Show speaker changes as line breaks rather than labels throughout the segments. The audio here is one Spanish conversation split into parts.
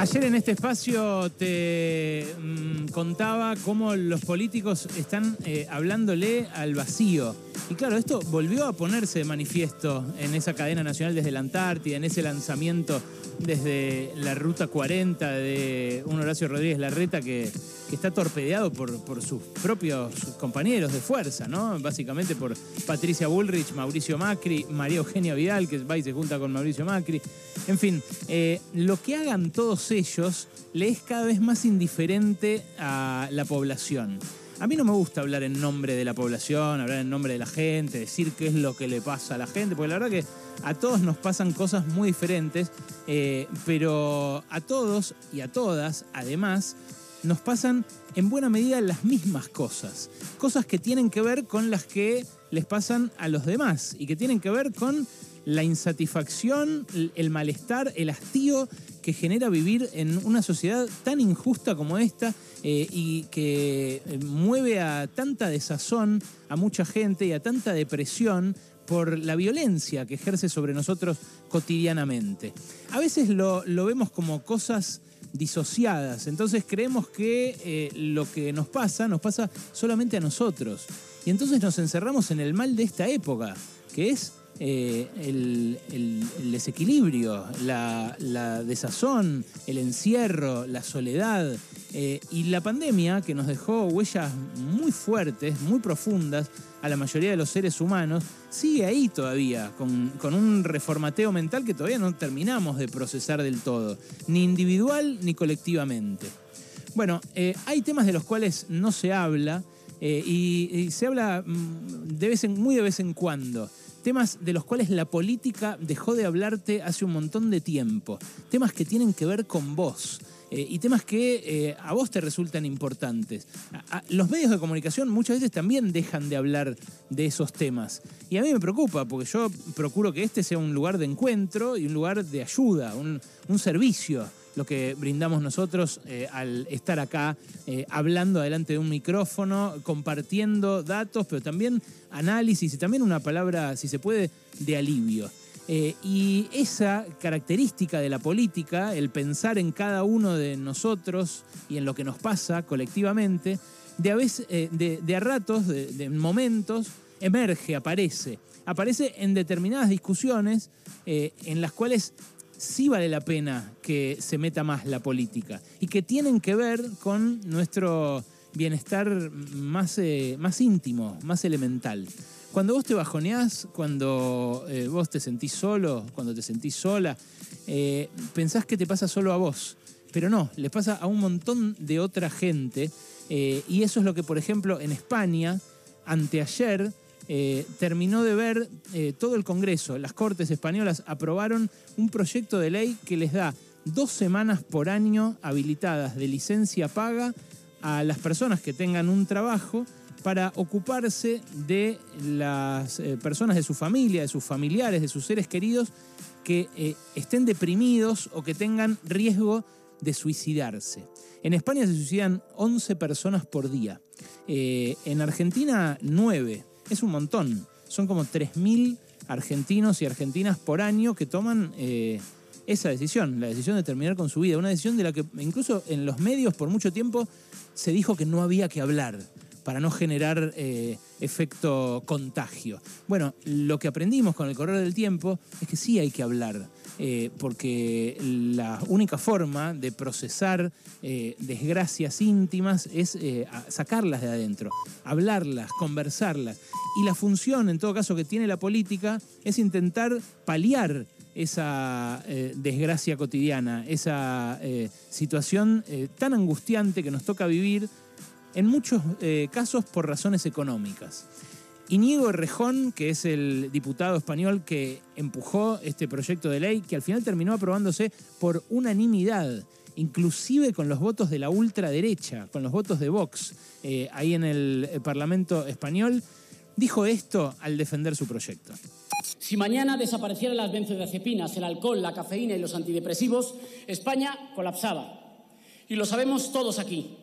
Ayer en este espacio te mm, contaba cómo los políticos están eh, hablándole al vacío. Y claro, esto volvió a ponerse de manifiesto en esa cadena nacional desde la Antártida, en ese lanzamiento desde la Ruta 40 de un Horacio Rodríguez Larreta que, que está torpedeado por, sus propios compañeros de fuerza, ¿no? Básicamente por Patricia Bullrich, Mauricio Macri, María Eugenia Vidal, que va y se junta con Mauricio Macri. En fin, eh, lo que hagan todos ellos le es cada vez más indiferente a la población. A mí no me gusta hablar en nombre de la población, hablar en nombre de la gente, decir qué es lo que le pasa a la gente, porque la verdad que a todos nos pasan cosas muy diferentes, eh, pero a todos y a todas, además, nos pasan en buena medida las mismas cosas. Cosas que tienen que ver con las que les pasan a los demás y que tienen que ver con la insatisfacción, el malestar, el hastío que genera vivir en una sociedad tan injusta como esta eh, y que eh, mueve a tanta desazón a mucha gente y a tanta depresión por la violencia que ejerce sobre nosotros cotidianamente. A veces lo, vemos como cosas disociadas, entonces creemos que eh, lo que nos pasa nos pasa solamente a nosotros. Y entonces nos encerramos en el mal de esta época, que es eh, el, desequilibrio, la, desazón, el encierro, la soledad eh, y la pandemia que nos dejó huellas muy fuertes, muy profundas a la mayoría de los seres humanos, sigue ahí todavía, con, un reformateo mental que todavía no terminamos de procesar del todo, ni individual ni colectivamente. Bueno, eh, hay temas de los cuales no se habla y, se habla mm, de vez muy de vez en cuando temas de los cuales la política dejó de hablarte hace un montón de tiempo, temas que tienen que ver con vos. Eh, y temas que eh, a vos te resultan importantes. los medios de comunicación muchas veces también dejan de hablar de esos temas. Y a mí me preocupa, porque yo procuro que este sea un lugar de encuentro y un lugar de ayuda, un, un servicio lo que brindamos nosotros eh, al estar acá eh, hablando delante de un micrófono, compartiendo datos, pero también análisis y también una palabra, si se puede, de alivio. Eh, y esa característica de la política, el pensar en cada uno de nosotros y en lo que nos pasa colectivamente, de a, veces, de, a ratos, de, momentos, emerge, aparece. Aparece en determinadas discusiones en las cuales sí vale la pena que se meta más la política y que tienen que ver con nuestro bienestar más, eh, más íntimo, más elemental. Cuando vos te bajoneás, cuando eh, vos te sentís solo, cuando te sentís sola, eh, pensás que te pasa solo a vos, pero no, les pasa a un montón de otra gente y eso es lo que, por ejemplo, en España, anteayer, eh, terminó de ver eh, todo el Congreso. Las Cortes Españolas aprobaron un proyecto de ley que les da dos semanas por año habilitadas de licencia paga a las personas que tengan un trabajo para ocuparse de las eh, personas de su familia, de sus familiares, de sus seres queridos que estén deprimidos o que tengan riesgo de suicidarse. En España se suicidan 11 personas por día. en Argentina, 9 es un montón. Son como 3.000 argentinos y argentinas por año que toman eh, esa decisión, la decisión de terminar con su vida. Una decisión de la que incluso en los medios por mucho tiempo se dijo que no había que hablar para no generar eh, efecto contagio. Bueno, lo que aprendimos con el correr del tiempo es que sí hay que hablar eh, porque la única forma de procesar eh, desgracias íntimas es eh, sacarlas de adentro, hablarlas, conversarlas. Y la función, en todo caso, que tiene la política es intentar paliar esa desgracia cotidiana, esa situación tan angustiante que nos toca vivir en muchos casos por razones económicas. Inigo Rejón, que es el diputado español que empujó este proyecto de ley, que al final terminó aprobándose por unanimidad, inclusive con los votos de la ultraderecha, con los votos de Vox, eh, ahí en el eh, Parlamento español, dijo esto al defender su proyecto.
Si mañana desaparecieran las benzodiazepinas, el alcohol, la cafeína y los antidepresivos, España colapsaba. Y lo sabemos todos aquí.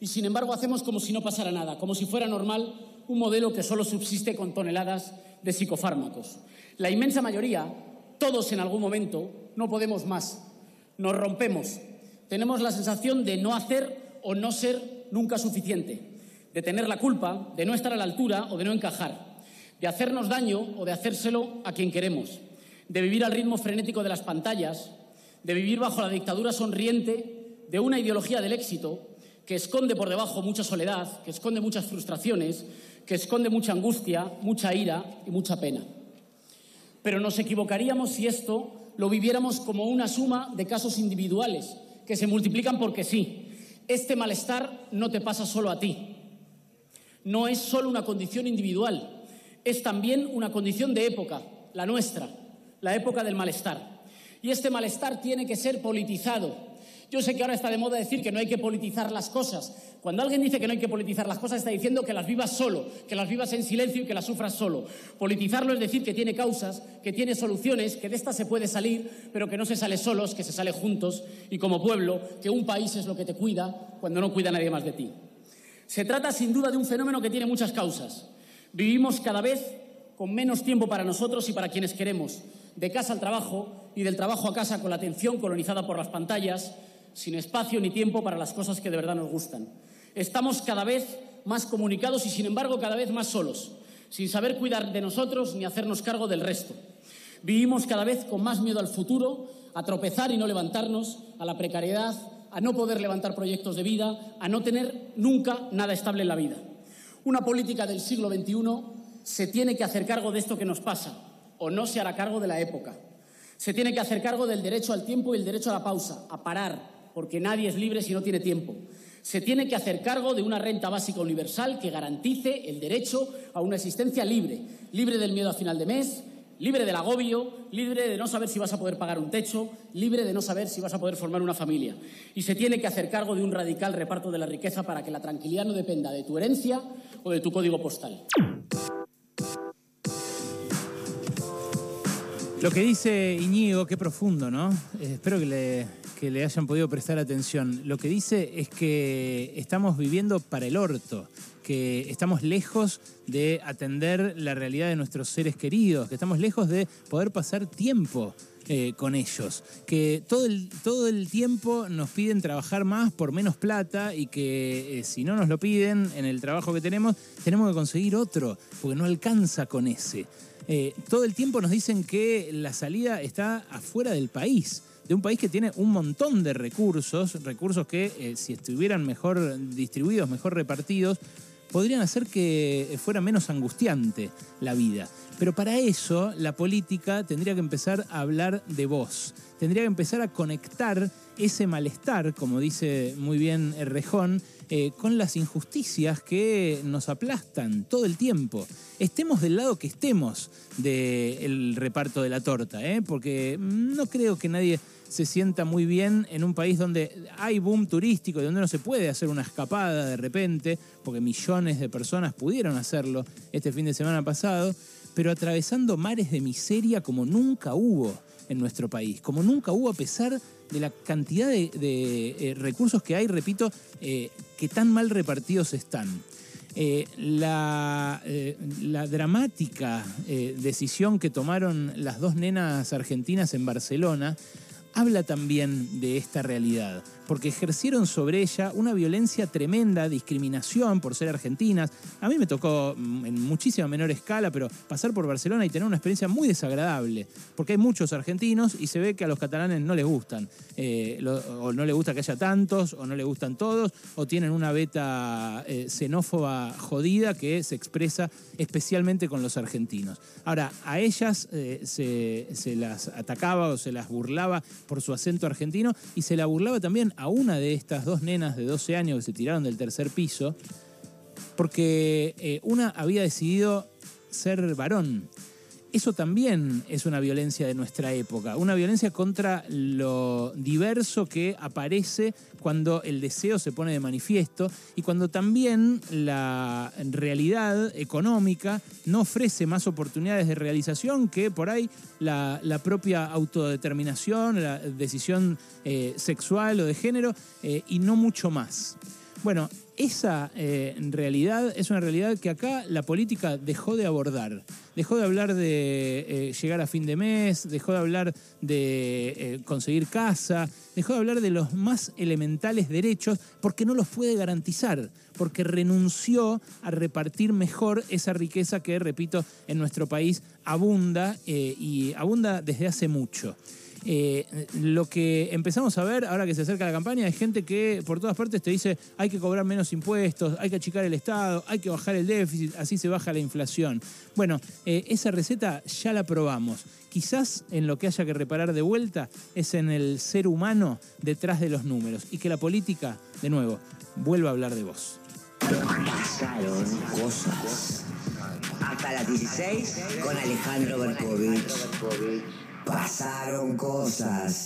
Y sin embargo hacemos como si no pasara nada, como si fuera normal un modelo que solo subsiste con toneladas de psicofármacos. La inmensa mayoría, todos en algún momento, no podemos más. Nos rompemos, tenemos la sensación de no hacer o no ser nunca suficiente, de tener la culpa, de no estar a la altura o de no encajar, de hacernos daño o de hacérselo a quien queremos, de vivir al ritmo frenético de las pantallas, de vivir bajo la dictadura sonriente de una ideología del éxito que esconde por debajo mucha soledad, que esconde muchas frustraciones, que esconde mucha angustia, mucha ira y mucha pena. Pero nos equivocaríamos si esto lo viviéramos como una suma de casos individuales que se multiplican porque sí. Este malestar no te pasa solo a ti. No es solo una condición individual, es también una condición de época, la nuestra, la época del malestar. Y este malestar tiene que ser politizado, yo sé que ahora está de moda decir que no hay que politizar las cosas. Cuando alguien dice que no hay que politizar las cosas, está diciendo que las vivas solo, que las vivas en silencio y que las sufras solo. Politizarlo es decir que tiene causas, que tiene soluciones, que de estas se puede salir, pero que no se sale solos, que se sale juntos y como pueblo, que un país es lo que te cuida cuando no cuida nadie más de ti. Se trata sin duda de un fenómeno que tiene muchas causas. Vivimos cada vez con menos tiempo para nosotros y para quienes queremos, de casa al trabajo y del trabajo a casa con la atención colonizada por las pantallas, sin espacio ni tiempo para las cosas que de verdad nos gustan. Estamos cada vez más comunicados y, sin embargo, cada vez más solos, sin saber cuidar de nosotros ni hacernos cargo del resto. Vivimos cada vez con más miedo al futuro, a tropezar y no levantarnos, a la precariedad, a no poder levantar proyectos de vida, a no tener nunca nada estable en la vida. Una política del siglo XXI se tiene que hacer cargo de esto que nos pasa, o no se hará cargo de la época. Se tiene que hacer cargo del derecho al tiempo y el derecho a la pausa, a parar, porque nadie es libre si no tiene tiempo. Se tiene que hacer cargo de una renta básica universal que garantice el derecho a una existencia libre, libre del miedo a final de mes, libre del agobio, libre de no saber si vas a poder pagar un techo, libre de no saber si vas a poder formar una familia. Y se tiene que hacer cargo de un radical reparto de la riqueza para que la tranquilidad no dependa de tu herencia o de tu código postal.
Lo que dice Iñigo, qué profundo, ¿no? Eh, espero que le, hayan podido prestar atención. Lo que dice es que estamos viviendo para el orto, que estamos lejos de atender la realidad de nuestros seres queridos, que estamos lejos de poder pasar tiempo eh, con ellos. Que todo el, todo el tiempo nos piden trabajar más por menos plata y que eh, si no nos lo piden en el trabajo que tenemos, tenemos que conseguir otro, porque no alcanza con ese. Eh, todo el tiempo nos dicen que la salida está afuera del país, de un país que tiene un montón de recursos, recursos que eh, si estuvieran mejor distribuidos, mejor repartidos, podrían hacer que fuera menos angustiante la vida. Pero para eso la política tendría que empezar a hablar de vos, tendría que empezar a conectar ese malestar, como dice muy bien Rejón, eh, con las injusticias que nos aplastan todo el tiempo. Estemos del lado que estemos del reparto de la torta, ¿eh? porque no creo que nadie se sienta muy bien en un país donde hay boom turístico y donde no se puede hacer una escapada de repente, porque millones de personas pudieron hacerlo este fin de semana pasado, pero atravesando mares de miseria como nunca hubo en nuestro país, como nunca hubo a pesar de la cantidad de, eh, recursos que hay, repito, eh, que tan mal repartidos están. Eh, la, la, dramática decisión que tomaron las dos nenas argentinas en Barcelona habla también de esta realidad porque ejercieron sobre ella una violencia tremenda, discriminación por ser argentinas. A mí me tocó mm, en muchísima menor escala, pero pasar por Barcelona y tener una experiencia muy desagradable, porque hay muchos argentinos y se ve que a los catalanes no les gustan, eh, o no les gusta que haya tantos, o no les gustan todos, o tienen una beta eh, xenófoba jodida que se expresa especialmente con los argentinos. Ahora, a ellas eh, se, se las atacaba o se las burlaba por su acento argentino y se la burlaba también a una de estas dos nenas de 12 años que se tiraron del tercer piso, porque eh, una había decidido ser varón. Eso también es una violencia de nuestra época, una violencia contra lo diverso que aparece cuando el deseo se pone de manifiesto y cuando también la realidad económica no ofrece más oportunidades de realización que por ahí la, propia autodeterminación, la decisión eh, sexual o de género eh, y no mucho más. Bueno, esa eh, realidad es una realidad que acá la política dejó de abordar. Dejó de hablar de eh, llegar a fin de mes, dejó de hablar de eh, conseguir casa, dejó de hablar de los más elementales derechos porque no los puede garantizar, porque renunció a repartir mejor esa riqueza que, repito, en nuestro país abunda y abunda desde hace mucho. Eh, lo que empezamos a ver ahora que se acerca la campaña es gente que por todas partes te dice hay que cobrar menos impuestos, hay que achicar el Estado, hay que bajar el déficit, así se baja la inflación. Bueno, eh, esa receta ya la probamos. Quizás en lo que haya que reparar de vuelta es en el ser humano detrás de los números y que la política, de nuevo, vuelva a hablar de vos.
Pasaron cosas. Hasta las 16 con Alejandro Berkovich. Pasaron cosas.